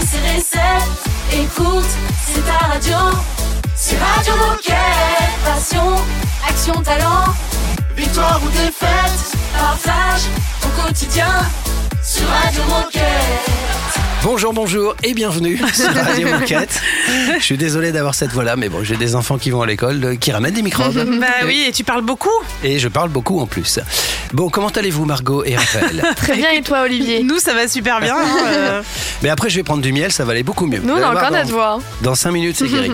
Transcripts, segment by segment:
C'est recette. Écoute, c'est ta radio. C'est Radio Moquette. Passion, action, talent. Victoire ou défaite, partage au quotidien sur Radio Moquette. Bonjour, bonjour et bienvenue sur Radio Moquette. Je suis désolé d'avoir cette voix-là, mais bon, j'ai des enfants qui vont à l'école, euh, qui ramènent des microbes. Bah oui, et tu parles beaucoup. Et je parle beaucoup en plus. Bon, comment allez-vous, Margot et Raphaël Très bien, et toi, Olivier? Nous, ça va super bien. hein, euh. Mais après, je vais prendre du miel, ça va aller beaucoup mieux. Nous, on a encore notre dans- voix. Dans 5 minutes, c'est guéri.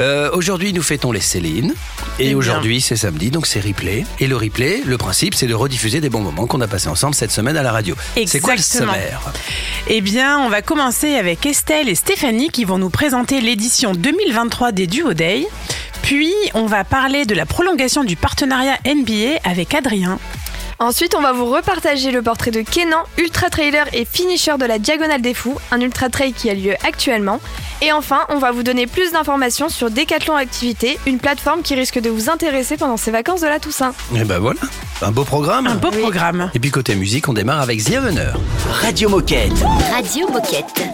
Euh, aujourd'hui, nous fêtons les Céline. Et aujourd'hui, c'est samedi, donc c'est replay. Et le replay, le principe, c'est de rediffuser des bons moments qu'on a passés ensemble cette semaine à la radio. C'est quoi le sommaire? Eh bien, on va commencer avec Estelle et Stéphanie qui vont nous présenter l'édition 2023 des Duo Day. Puis, on va parler de la prolongation du partenariat NBA avec Adrien. Ensuite, on va vous repartager le portrait de Kenan, ultra trailer et finisher de la Diagonale des Fous, un ultra trail qui a lieu actuellement. Et enfin, on va vous donner plus d'informations sur Decathlon Activité, une plateforme qui risque de vous intéresser pendant ces vacances de la Toussaint. Et ben voilà, un beau programme. Un beau Oui. programme. Et puis côté musique, on démarre avec The Avener. Radio Moquette. Radio Moquette.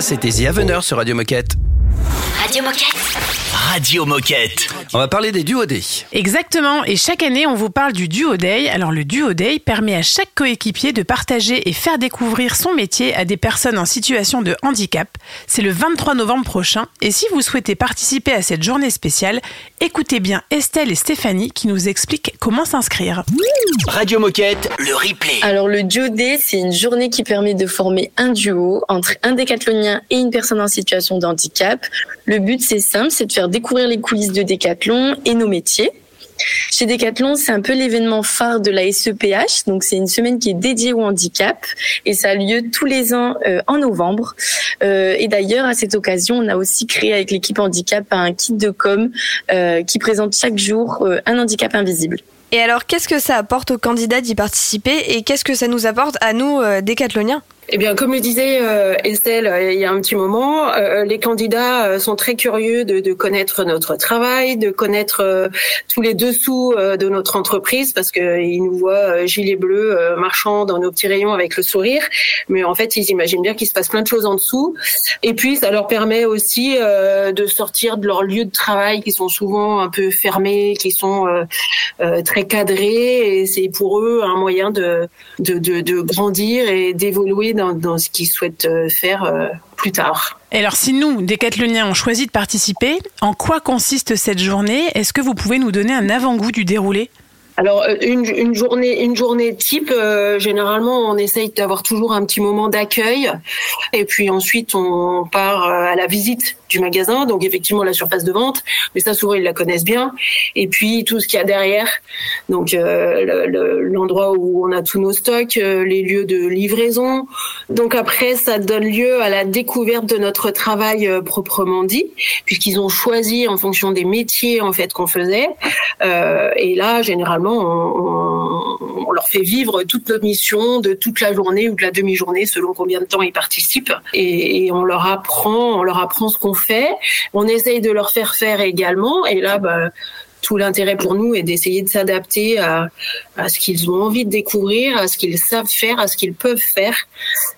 C'était The Avener sur Radio Moquette. Radio Moquette. Radio Moquette. On va parler des duodés. Exactement, et chaque année on vous parle du Duo Day. Alors le Duo Day permet à chaque coéquipier de partager et faire découvrir son métier à des personnes en situation de handicap. C'est le 23 novembre prochain, et si vous souhaitez participer à cette journée spéciale, écoutez bien Estelle et Stéphanie qui nous expliquent comment s'inscrire. Radio Moquette, le replay. Alors le Duo Day, c'est une journée qui permet de former un duo entre un décathlonien et une personne en situation de handicap. Le but c'est simple, c'est de faire découvrir les coulisses de Décathlon et nos métiers. Chez Decathlon, c'est un peu l'événement phare de la SEPH. Donc, c'est une semaine qui est dédiée au handicap et ça a lieu tous les ans euh, en novembre. Euh, et d'ailleurs, à cette occasion, on a aussi créé avec l'équipe handicap un kit de com euh, qui présente chaque jour un handicap invisible. Et alors, qu'est-ce que ça apporte aux candidats d'y participer et qu'est-ce que ça nous apporte à nous, décathloniens? Eh bien, comme le disait euh, Estelle euh, il y a un petit moment, euh, les candidats sont très curieux de, de connaître notre travail, de connaître tous les dessous de notre entreprise, parce qu'ils nous voient gilets bleus marchant dans nos petits rayons avec le sourire, mais en fait, ils imaginent bien qu'il se passe plein de choses en dessous. Et puis, ça leur permet aussi de sortir de leur lieu de travail, qui sont souvent un peu fermés, qui sont très cadrés, et c'est pour eux un moyen de, de, de, de grandir et d'évoluer dans ce qu'ils souhaitent euh, faire euh, plus tard. Et alors si nous, décathloniens, on choisit de participer, en quoi consiste cette journée? Est-ce que vous pouvez nous donner un avant-goût du déroulé? Alors euh, une, une journée une journée type euh, généralement on essaye d'avoir toujours un petit moment d'accueil. Et puis ensuite on part à la visite du magasin donc effectivement la surface de vente mais ça souvent ils la connaissent bien et puis tout ce qu'il y a derrière donc euh, le- le- l'endroit où on a tous nos stocks euh, les lieux de livraison donc après ça donne lieu à la découverte de notre travail euh, proprement dit puisqu'ils ont choisi en fonction des métiers en fait qu'on faisait et là, généralement, on, on- on leur fait vivre toute notre mission de toute la journée ou de la demi-journée, selon combien de temps ils participent. Et, et on leur apprend, on leur apprend ce qu'on fait. On essaye de leur faire faire également. Et là, bah, tout l'intérêt pour nous est d'essayer de s'adapter à, ce qu'ils ont envie de découvrir, à ce qu'ils savent faire, à ce qu'ils peuvent faire.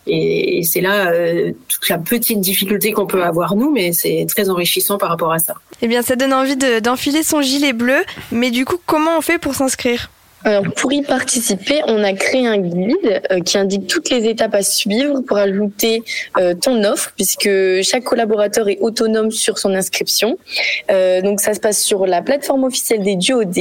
Et, c'est là euh, toute la petite difficulté qu'on peut avoir nous, mais c'est très enrichissant par rapport à ça. Eh bien, ça donne envie de- d'enfiler son gilet bleu, mais du coup, comment on fait pour s'inscrire? Alors, pour y participer, on a créé un guide euh, qui indique toutes les étapes à suivre pour ajouter euh, ton offre, puisque chaque collaborateur est autonome sur son inscription. Euh, donc, ça se passe sur la plateforme officielle des DUOD.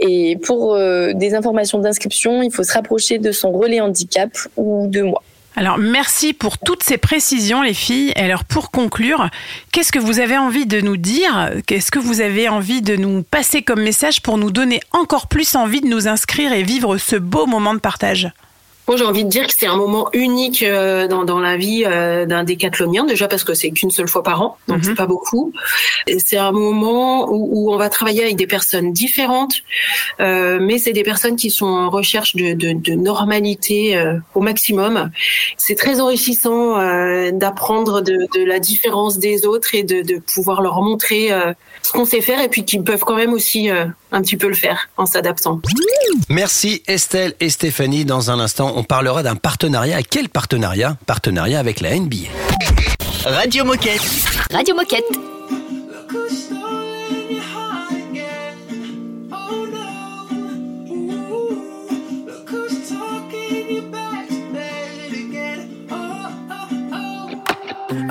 Et pour des informations d'inscription, il faut se rapprocher de son relais handicap ou de moi. Alors merci pour toutes ces précisions les filles. Alors pour conclure, qu'est-ce que vous avez envie de nous dire? Qu'est-ce que vous avez envie de nous passer comme message pour nous donner encore plus envie de nous inscrire et vivre ce beau moment de partage? Moi, j'ai envie de dire que c'est un moment unique euh, dans, dans la vie euh, d'un décathlonien, déjà parce que c'est qu'une seule fois par an, donc Mhm. c'est pas beaucoup. C'est un moment où, où on va travailler avec des personnes différentes, euh, mais c'est des personnes qui sont en recherche de, de, de normalité euh, au maximum. C'est très enrichissant euh, d'apprendre de, de la différence des autres et de, de pouvoir leur montrer euh, ce qu'on sait faire et puis qu'ils peuvent quand même aussi euh, un petit peu le faire en s'adaptant. Merci Estelle et Stéphanie. Dans un instant, on parlera d'un partenariat. Quel partenariat? Partenariat avec la NBA. Radio Moquette. Radio Moquette.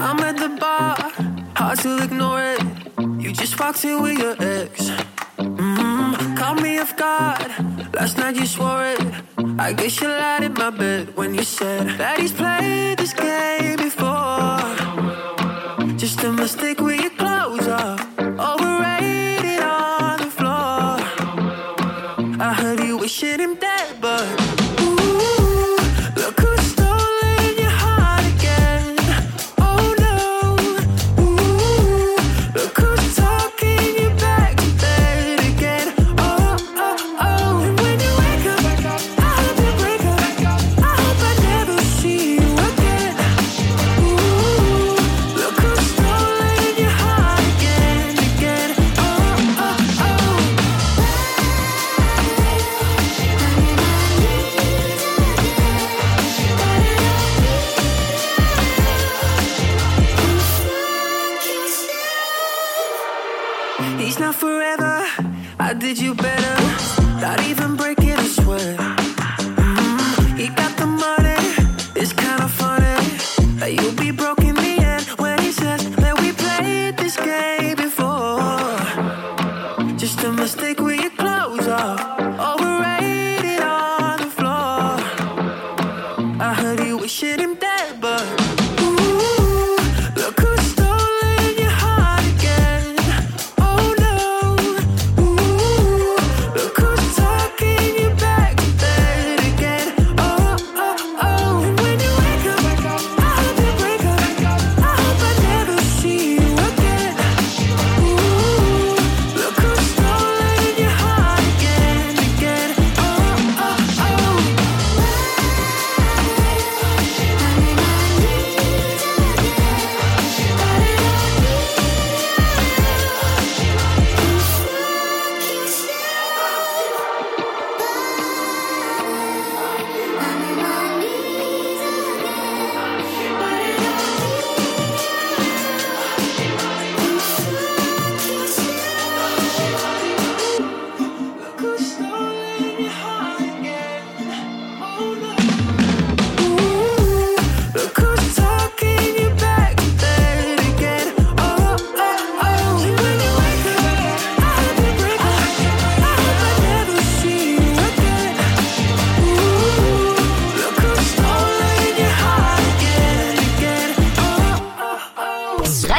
I'm at the bar, hard to ignore it. Just walked in with your ex. Mm, caught me off guard. Last night you swore it. I guess you lied in my bed when you said that he's played this game before. Just a mistake with your clothes off. Overrated on the floor. I heard you wishing him dead,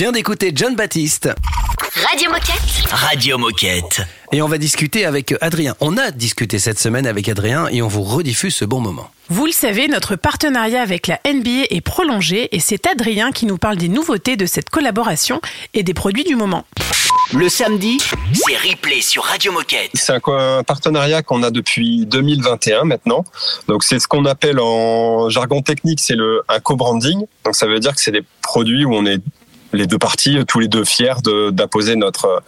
Vient d'écouter John Baptiste. Radio Moquette. Radio Moquette. Et on va discuter avec Adrien. On a discuté cette semaine avec Adrien et on vous rediffuse ce bon moment. Vous le savez, notre partenariat avec la NBA est prolongé et c'est Adrien qui nous parle des nouveautés de cette collaboration et des produits du moment. Le samedi, c'est replay sur Radio Moquette. C'est un, partenariat qu'on a depuis 2021 maintenant. Donc c'est ce qu'on appelle en jargon technique, c'est le un co-branding. Donc ça veut dire que c'est des produits où on est les deux parties, tous les deux fiers de- d'apposer notre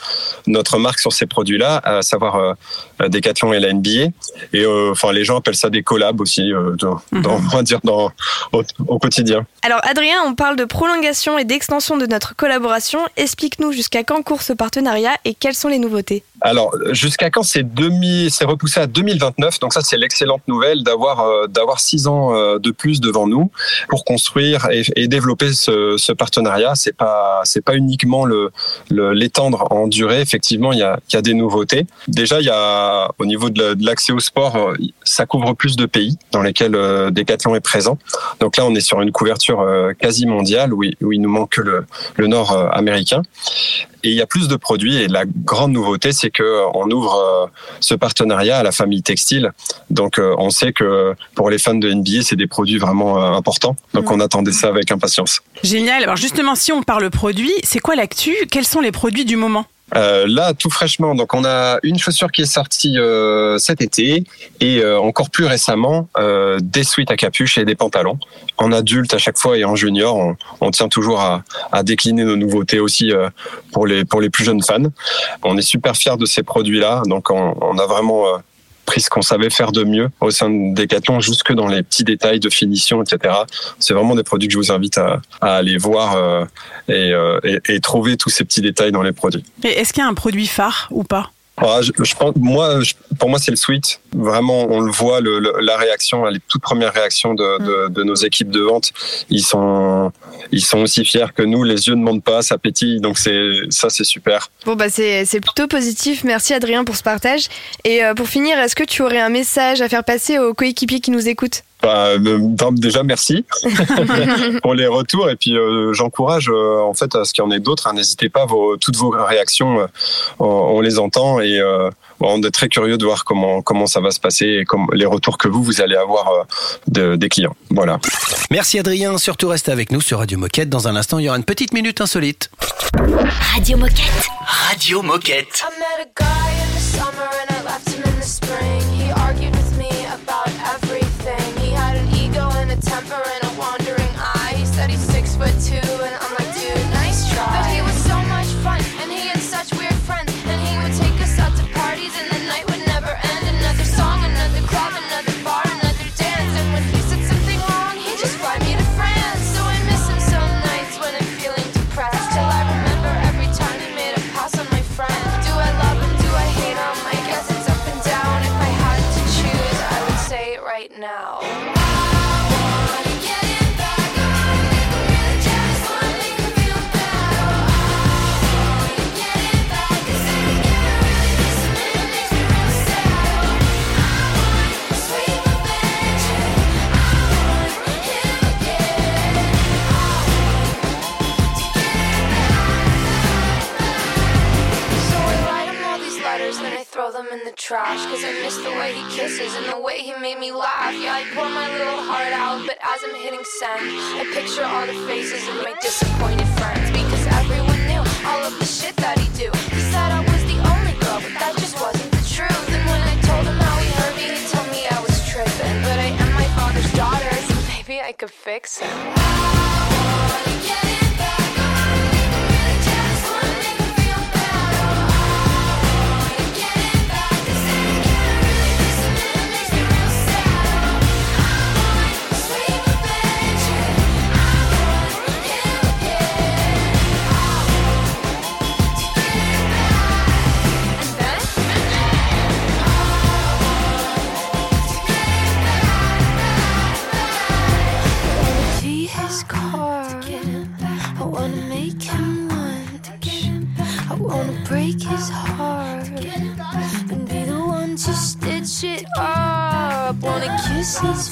notre marque sur ces produits-là, à savoir euh, Decathlon et la NBA. Et euh, enfin les gens appellent ça des collabs aussi, euh, dans, dans- on va dire dans au, au quotidien. Alors Adrien, on parle de prolongation et d'extension de notre collaboration. Explique-nous jusqu'à quand court ce partenariat et quelles sont les nouveautés? Alors, jusqu'à quand c'est demi, c'est repoussé à 2029. Donc ça, c'est l'excellente nouvelle d'avoir euh, d'avoir six ans euh, de plus devant nous pour construire et, développer ce, ce partenariat. C'est pas c'est pas uniquement le l'étendre en durée. Effectivement, il y a il y a des nouveautés. Déjà, il y a au niveau de la- de l'accès au sport, euh, ça couvre plus de pays dans lesquels Decathlon est présent. Donc là, on est sur une couverture quasi mondiale où il, nous manque que le le nord américain. Et il y a plus de produits. Et la grande nouveauté, c'est que euh, on ouvre euh, ce partenariat à la famille textile. Donc, euh, on sait que pour les fans de NBA, c'est des produits vraiment importants. Donc, on attendait ça avec impatience. Génial. Alors justement, si on parle produit, c'est quoi l'actu? Quels sont les produits du moment? Euh, là, tout fraîchement, donc on a une chaussure qui est sortie euh, cet été et euh, encore plus récemment euh, des suites à capuche et des pantalons. En adulte à chaque fois et en junior, on, on tient toujours à, à décliner nos nouveautés aussi euh, pour les pour les plus jeunes fans. On est super fiers de ces produits-là, donc on, on a vraiment pris ce qu'on savait faire de mieux au sein de Decathlon, jusque dans les petits détails de finition, etc. C'est vraiment des produits que je vous invite à, aller voir euh, et, euh, et, et trouver tous ces petits détails dans les produits. Est-ce qu'il y a un produit phare ou pas? Ah, je, je pense, moi, je- pour moi, c'est le sweat. Vraiment, on le voit, le, le- la réaction, les toutes premières réactions de, de, de nos équipes de vente, ils sont, ils sont aussi fiers que nous. Les yeux ne mentent pas, ça pétille. Donc c'est, ça, c'est super. Bon bah c'est c'est plutôt positif. Merci Adrien pour ce partage. Et euh, pour finir, est-ce que tu aurais un message à faire passer aux coéquipiers qui nous écoutent? Bah, euh, déjà, merci pour les retours. Et puis, euh, j'encourage, euh, en fait, à ce qu'il y en ait d'autres. hein. N'hésitez pas, vos, toutes vos réactions, euh, on, on les entend et euh, on est très curieux de voir comment, comment ça va se passer et comme, les retours que vous, vous allez avoir euh, de, des clients. Voilà. Merci Adrien, surtout restez avec nous sur Radio Moquette. Dans un instant, il y aura une petite minute insolite. Radio Moquette. Radio Moquette. I met a guy in the summer and I left him in the spring. He argued I picture all the faces of my disappointed friends. Because everyone knew all of the shit that he do. He said I was the only girl, but that just wasn't the truth. And when I told him how he hurt me, he told me I was tripping. But I am my father's daughter, so maybe I could fix him. This.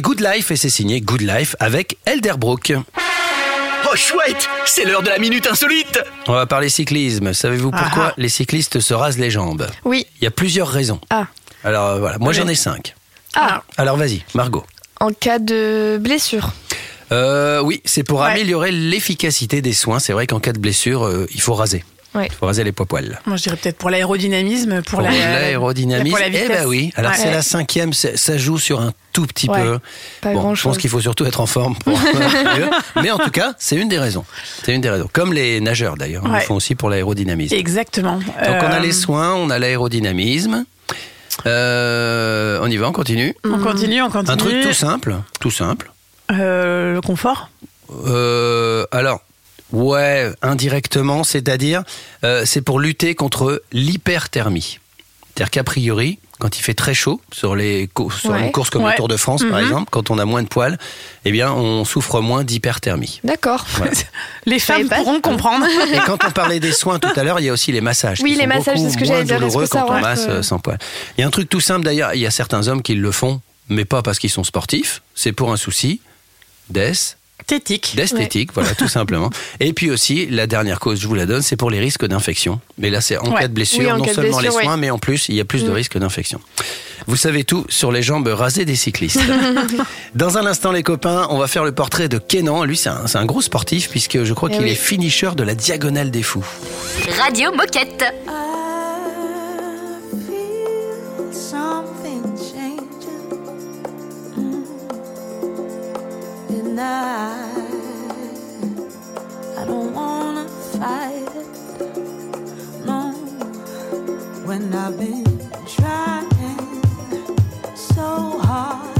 C'était Good Life et c'est signé Good Life avec Elderbrook. Oh chouette, c'est l'heure de la minute insolite. On va parler cyclisme. Savez-vous pourquoi Ah. les cyclistes se rasent les jambes? Oui. Il y a plusieurs raisons. Ah. Alors euh, voilà, moi j'en ai cinq. Ah, Alors vas-y, Margot. en cas de blessure. Euh, oui, c'est pour Ouais. améliorer l'efficacité des soins. C'est vrai qu'en cas de blessure, euh, il faut raser. Ouais. Il faut raser les poils. Moi, je dirais peut-être pour l'aérodynamisme, pour, Pour la- l'aérodynamisme. pour la eh ben oui. Alors Ouais. c'est la cinquième, ça joue sur un tout petit Ouais, peu. Pas Bon, grand je pense qu'il faut surtout être en forme. Pour... Mais en tout cas, c'est une des raisons. C'est une des raisons. Comme les nageurs d'ailleurs, ils Ouais. le font aussi pour l'aérodynamisme. Exactement. Donc on a Euh, les soins, on a l'aérodynamisme. Euh, on y va, on continue. On continue, on continue. Un truc tout simple, tout simple. Euh, le confort. Euh, alors, ouais, indirectement, c'est-à-dire, euh, c'est pour lutter contre l'hyperthermie. C'est-à-dire qu'a priori, quand il fait très chaud sur les cour- sur Ouais. une course comme Ouais. le Tour de France, par Mhm. exemple, quand on a moins de poils, eh bien, on souffre moins d'hyperthermie. D'accord. Voilà. Les femmes pas. pourront comprendre. Et quand on parlait des soins tout à l'heure, il y a aussi les massages. Oui, qui les sont massages, c'est ce que j'allais dire. Douloureux que quand on masse euh, euh, sans poils. Il y a un truc tout simple d'ailleurs, il y a certains hommes qui le font, mais pas parce qu'ils sont sportifs, c'est pour un souci d'es- Esthétique. d'esthétique, voilà, tout simplement. Et puis aussi, la dernière cause, je vous la donne, c'est pour les risques d'infection. Mais là, c'est en Ouais. cas de blessure, Oui, non de seulement blessure, les soins, mais en plus, il y a plus de Mm. risques d'infection. Vous savez tout sur les jambes rasées des cyclistes. Dans un instant, les copains, on va faire le portrait de Kenan. Lui, c'est un, c'est un gros sportif, puisque je crois Eh qu'il oui. est finisher de la Diagonale des Fous. Radio Moquette. something it. No, when I've been trying so hard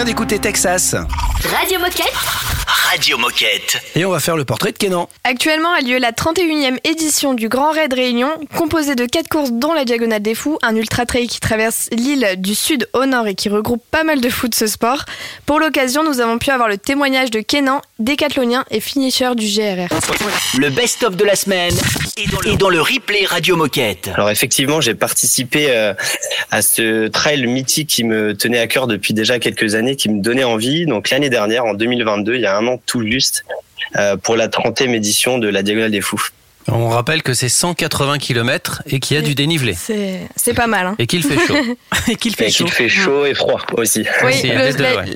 vient d'écouter Texas. Radio Moquette Radio Moquette. Et on va faire le portrait de Kenan. Actuellement a lieu la 31e édition du Grand Raid Réunion, composée de quatre courses dont la Diagonale des Fous, un ultra trail qui traverse l'île du sud au nord et qui regroupe pas mal de fous de ce sport. Pour l'occasion, nous avons pu avoir le témoignage de Kenan, décathlonien et finisher du GRR. Le best-of de la semaine et dans, le... replay Radio Moquette. Alors effectivement, j'ai participé euh, à ce trail mythique qui me tenait à cœur depuis déjà quelques années, qui me donnait envie. Donc l'année dernière, en 2022, il y a un an tout juste euh, pour la 30e édition de la Diagonale des Fous. On rappelle que c'est 180 km et qu'il y a du dénivelé. C'est pas mal. Hein. Et qu'il fait chaud. et qu'il fait, fait, chaud et froid aussi. Oui,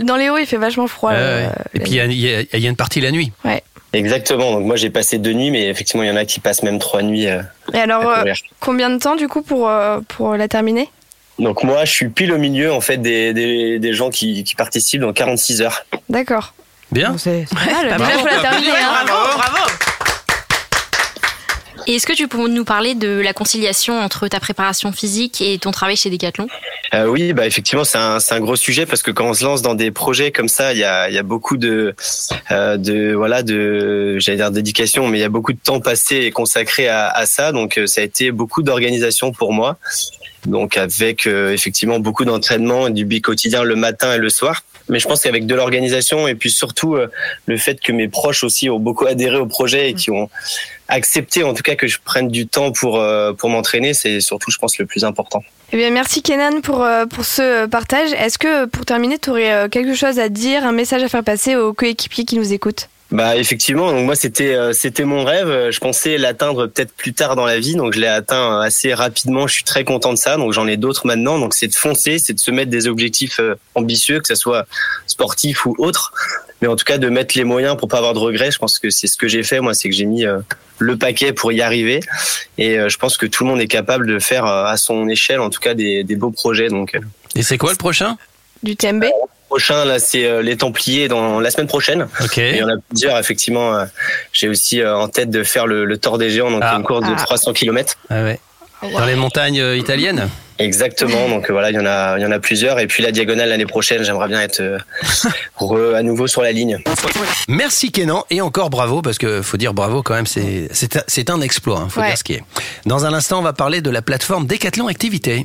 dans les hauts, il fait vachement froid. Euh, et puis il y, y, a une partie la nuit. Ouais. Exactement. Donc moi j'ai passé deux nuits, mais effectivement il y en a qui passent même trois nuits. Euh, et alors combien de temps du coup pour pour la terminer? Donc moi je suis pile au milieu en fait des, des, des gens qui, qui participent dans 46 heures. D'accord. Bien. Bon, c'est pas mal. pas la terminer. hein. Bravo, bravo. Et est-ce que tu peux nous parler de la conciliation entre ta préparation physique et ton travail chez Decathlon? Euh, oui, bah effectivement, c'est un, c'est un gros sujet parce que quand on se lance dans des projets comme ça, il y a, il y a beaucoup de, euh, de voilà, de, j'allais dire dédication, mais il y a beaucoup de temps passé et consacré à, à ça. Donc, euh, ça a été beaucoup d'organisation pour moi. Donc, avec euh, effectivement beaucoup d'entraînement et du bi quotidien le matin et le soir. Mais je pense qu'avec de l'organisation et puis surtout euh, le fait que mes proches aussi ont beaucoup adhéré au projet et qui ont accepté en tout cas que je prenne du temps pour euh, pour m'entraîner, c'est surtout je pense le plus important. Eh bien, merci Kenan pour, euh, pour ce partage. Est-ce que pour terminer, tu aurais quelque chose à dire, un message à faire passer aux coéquipiers qui nous écoutent? Bah effectivement, donc moi c'était euh, c'était mon rêve. Je pensais l'atteindre peut-être plus tard dans la vie, donc je l'ai atteint assez rapidement. Je suis très content de ça. Donc j'en ai d'autres maintenant. Donc c'est de foncer, c'est de se mettre des objectifs euh, ambitieux, que ce soit sportif ou autre. Mais en tout cas de mettre les moyens pour pas avoir de regrets. Je pense que c'est ce que j'ai fait. Moi, c'est que j'ai mis euh, le paquet pour y arriver. Et euh, je pense que tout le monde est capable de faire euh, à son échelle, en tout cas des, des beaux projets. Donc euh, Et c'est quoi le prochain? Du TMB prochain là c'est euh, les Templiers dans la semaine prochaine. Ok. Et il y en a plusieurs effectivement. euh, J'ai aussi euh, en tête de faire le, le Tour des Géants, donc Ah. une course de Ah. 300 km. Ah ouais. Dans les montagnes euh, italiennes Exactement. Donc voilà, il y en a, il y en a plusieurs. Et puis la diagonale l'année prochaine, j'aimerais bien être re- à nouveau sur la ligne. Merci Kenan et encore bravo parce que faut dire bravo quand même c'est c'est un- c'est un exploit hein, faut Ouais. dire ce qui est. Dans un instant on va parler de la plateforme Decathlon Activité.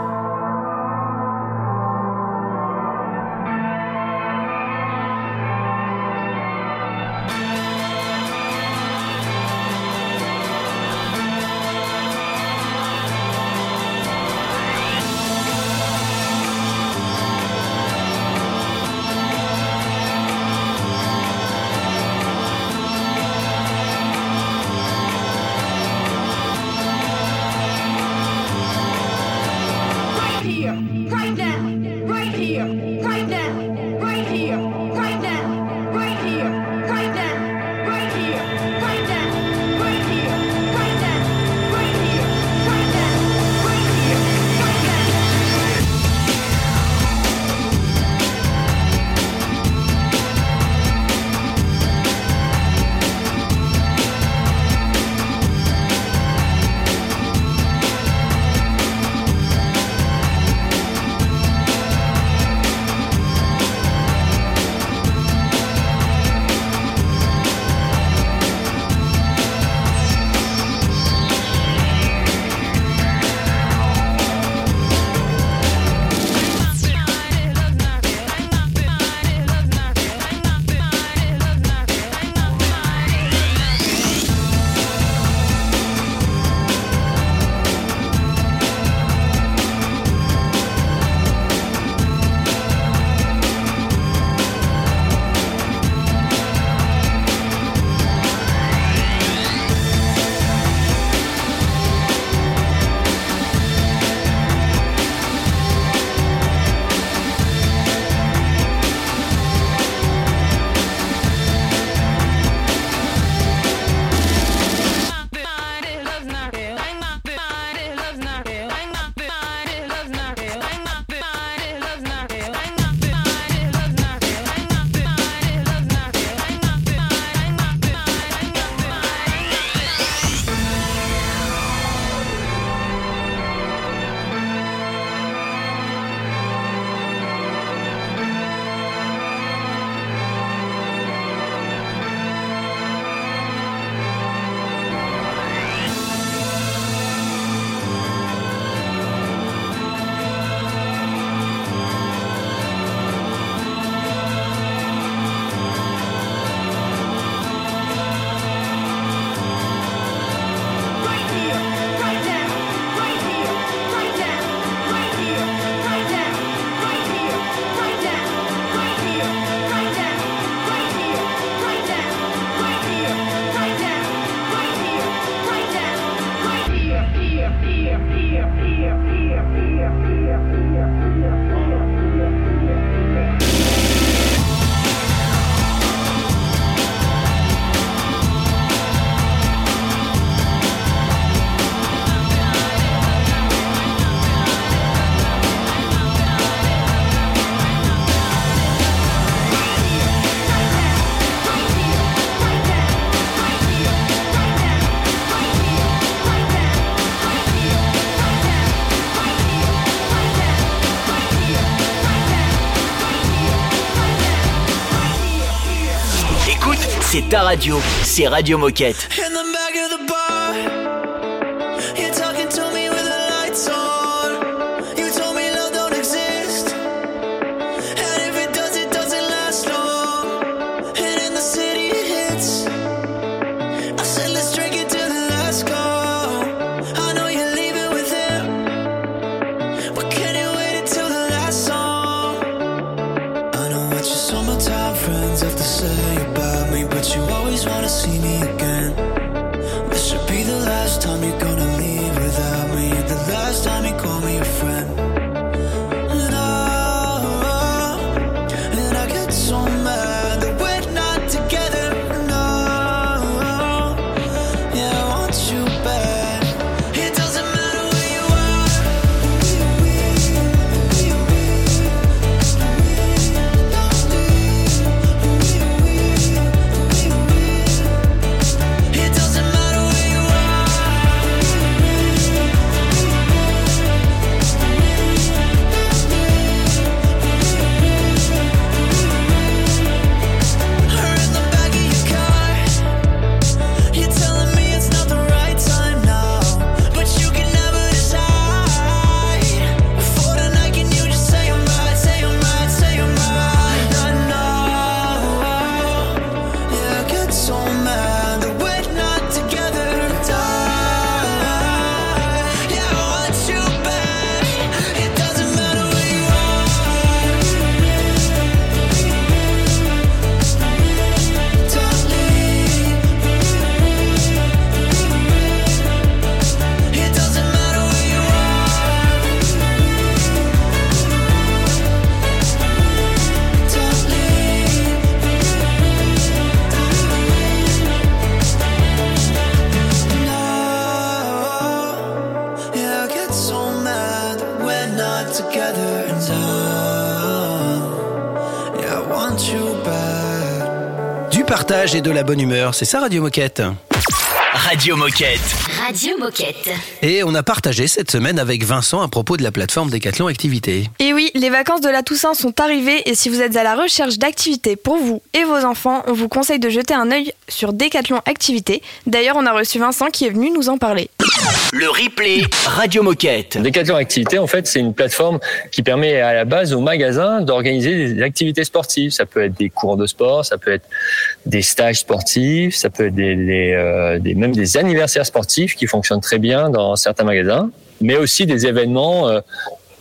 Radio, c'est Radio Moquette. Partage et de la bonne humeur, c'est ça Radio Moquette. Radio Moquette. Radio Moquette. Et on a partagé cette semaine avec Vincent à propos de la plateforme Décathlon Activité. Et oui, les vacances de la Toussaint sont arrivées et si vous êtes à la recherche d'activités pour vous et vos enfants, on vous conseille de jeter un œil sur Décathlon Activités. D'ailleurs, on a reçu Vincent qui est venu nous en parler. Le replay Radio Moquette. Décathlon Activité, en fait, c'est une plateforme qui permet à la base aux magasins d'organiser des activités sportives. Ça peut être des cours de sport, ça peut être des stages sportifs, ça peut être euh, même des anniversaires sportifs qui fonctionnent très bien dans certains magasins, mais aussi des événements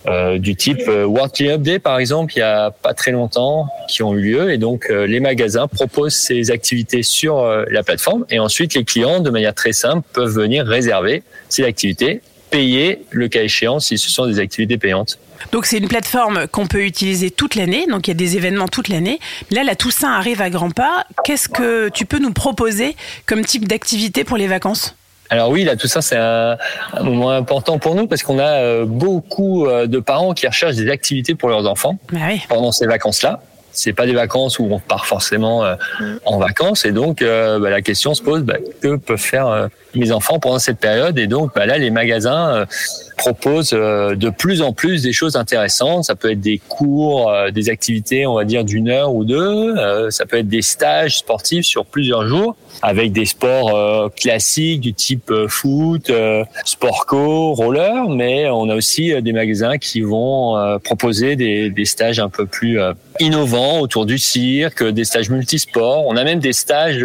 euh, du type euh, World Cleanup Day, par exemple, il y a pas très longtemps, qui ont eu lieu. Et donc, euh, les magasins proposent ces activités sur euh, la plateforme. Et ensuite, les clients, de manière très simple, peuvent venir réserver ces activités, payer le cas échéant si ce sont des activités payantes. Donc c'est une plateforme qu'on peut utiliser toute l'année, donc il y a des événements toute l'année. Là, la Toussaint arrive à grands pas. Qu'est-ce que tu peux nous proposer comme type d'activité pour les vacances? Alors oui, là, tout ça, c'est un, un moment important pour nous parce qu'on a euh, beaucoup euh, de parents qui recherchent des activités pour leurs enfants Bah oui. pendant ces vacances-là. C'est pas des vacances où on part forcément euh, en vacances et donc euh, bah, la question se pose bah, que peuvent faire euh, mes enfants pendant cette période et donc bah, là les magasins euh, proposent euh, de plus en plus des choses intéressantes. Ça peut être des cours, euh, des activités, on va dire d'une heure ou deux. Ça peut être des stages sportifs sur plusieurs jours avec des sports classiques du type foot, sport co, roller, mais on a aussi des magasins qui vont proposer des, des stages un peu plus innovants autour du cirque, des stages multisports. On a même des stages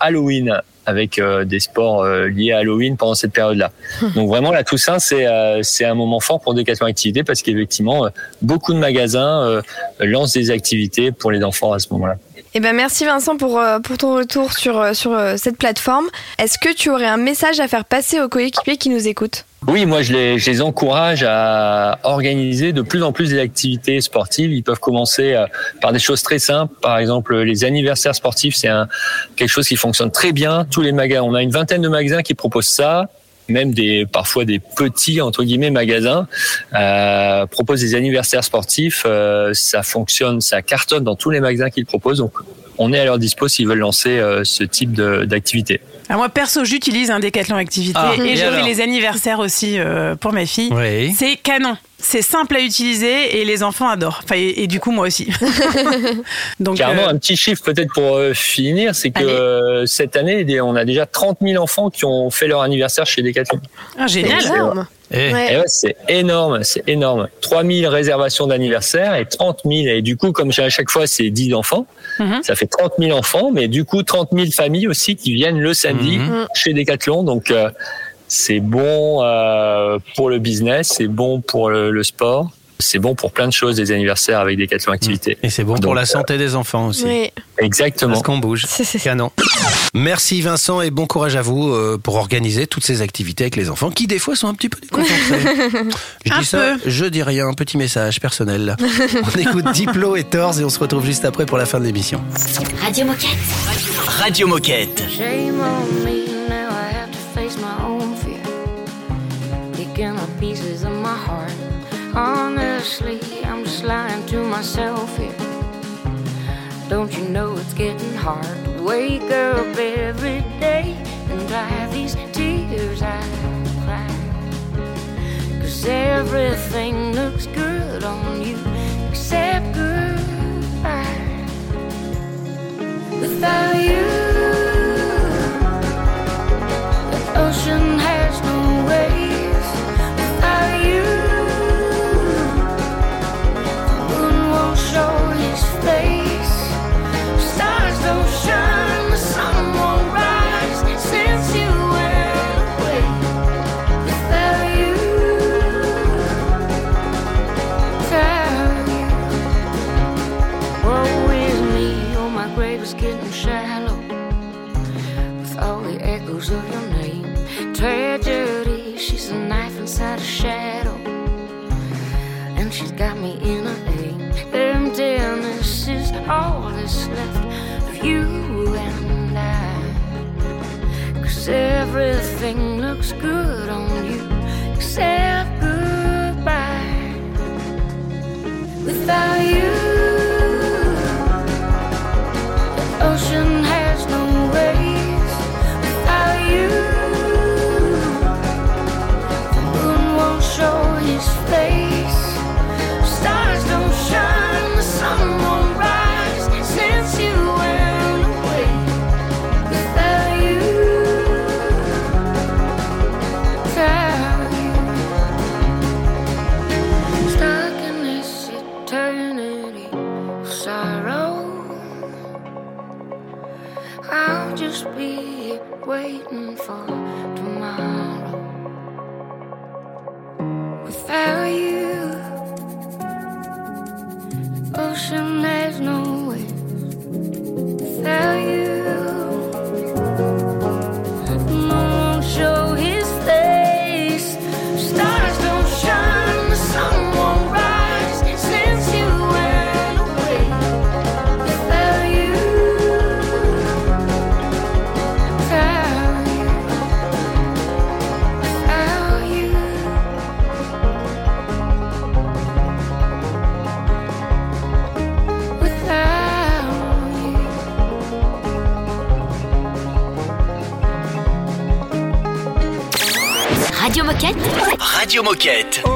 Halloween avec euh, des sports euh, liés à Halloween pendant cette période-là. Donc vraiment la Toussaint c'est euh, c'est un moment fort pour Décathlon Activité parce qu'effectivement euh, beaucoup de magasins euh, lancent des activités pour les enfants à ce moment-là. Eh ben merci Vincent pour, pour ton retour sur, sur cette plateforme. Est-ce que tu aurais un message à faire passer aux coéquipiers qui nous écoutent? Oui, moi je les, je les encourage à organiser de plus en plus des activités sportives. Ils peuvent commencer euh, par des choses très simples, par exemple les anniversaires sportifs, c'est quelque chose qui fonctionne très bien. Tous les magasins, on a une vingtaine de magasins qui proposent ça. Même des parfois des petits entre guillemets magasins euh, proposent des anniversaires sportifs. Euh, ça fonctionne, ça cartonne dans tous les magasins qu'ils proposent. Donc on est à leur dispo s'ils veulent lancer euh, ce type de- d'activité. Alors moi perso j'utilise un décathlon activité Ah, et et je fais les anniversaires aussi euh, pour mes filles. Oui. C'est canon. C'est simple à utiliser et les enfants adorent. Enfin, et, et du coup moi aussi. Donc Carrément, euh, un petit chiffre peut-être pour euh, finir, c'est que euh, cette année, on a déjà 30 000 enfants qui ont fait leur anniversaire chez Decathlon. ah, génial. Donc, Eh. Ouais, c'est énorme, c'est énorme. 3000 réservations d'anniversaire et 30 000. Et du coup, comme à chaque fois, c'est 10 enfants, Mhm. ça fait 30 000 enfants, mais du coup, 30 000 familles aussi qui viennent le samedi Mhm. chez Decathlon. Donc, euh, c'est bon euh, pour le business, c'est bon pour le, le sport, c'est bon pour plein de choses, des anniversaires avec Decathlon Activité. Et c'est bon pour la santé des enfants aussi. Oui. Exactement. Parce qu'on bouge. Canon. Merci Vincent et bon courage à vous euh, pour organiser toutes ces activités avec les enfants qui des fois sont un petit peu déconcentrés. Je Un dis ça, peu. je dis rien, petit message personnel. On écoute Diplo et Torz et on se retrouve juste après pour la fin de l'émission. Radio Moquette. Radio Moquette. Honestly, I'm just lying to myself here. Don't you know it's getting hard to wake up every day and dry these tears I cry? Cause everything looks good on you except goodbye. Without you, Moquette.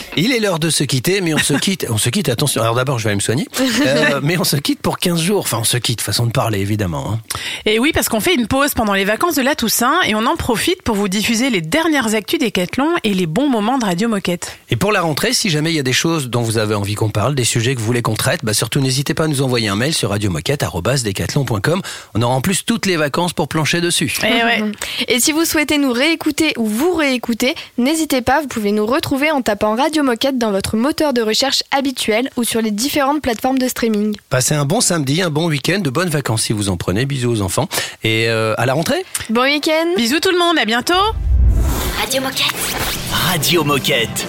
Il est l'heure de se quitter, mais on se quitte. On se quitte, attention. Alors d'abord, je vais aller me soigner. Euh, mais on se quitte pour 15 jours. Enfin, on se quitte, façon de parler, évidemment. hein. Et oui, parce qu'on fait une pause pendant les vacances de la Toussaint et on en profite pour vous diffuser les dernières actus Décathlon et les bons moments de Radio Moquette. Et pour la rentrée, si jamais il y a des choses dont vous avez envie qu'on parle, des sujets que vous voulez qu'on traite, bah surtout n'hésitez pas à nous envoyer un mail sur radiomoquette.com. On aura en plus toutes les vacances pour plancher dessus. Eh ouais. Et si vous souhaitez nous réécouter ou vous réécouter, n'hésitez pas, vous pouvez nous retrouver en tapant Radio Moquette dans votre moteur de recherche habituel ou sur les différentes plateformes de streaming. Passez un bon samedi, un bon week-end, de bonnes vacances si vous en prenez. Bisous aux enfants. Et euh, à la rentrée Bon week-end Bisous tout le monde, à bientôt Radio Moquette. Radio Moquette.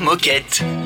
Moquette.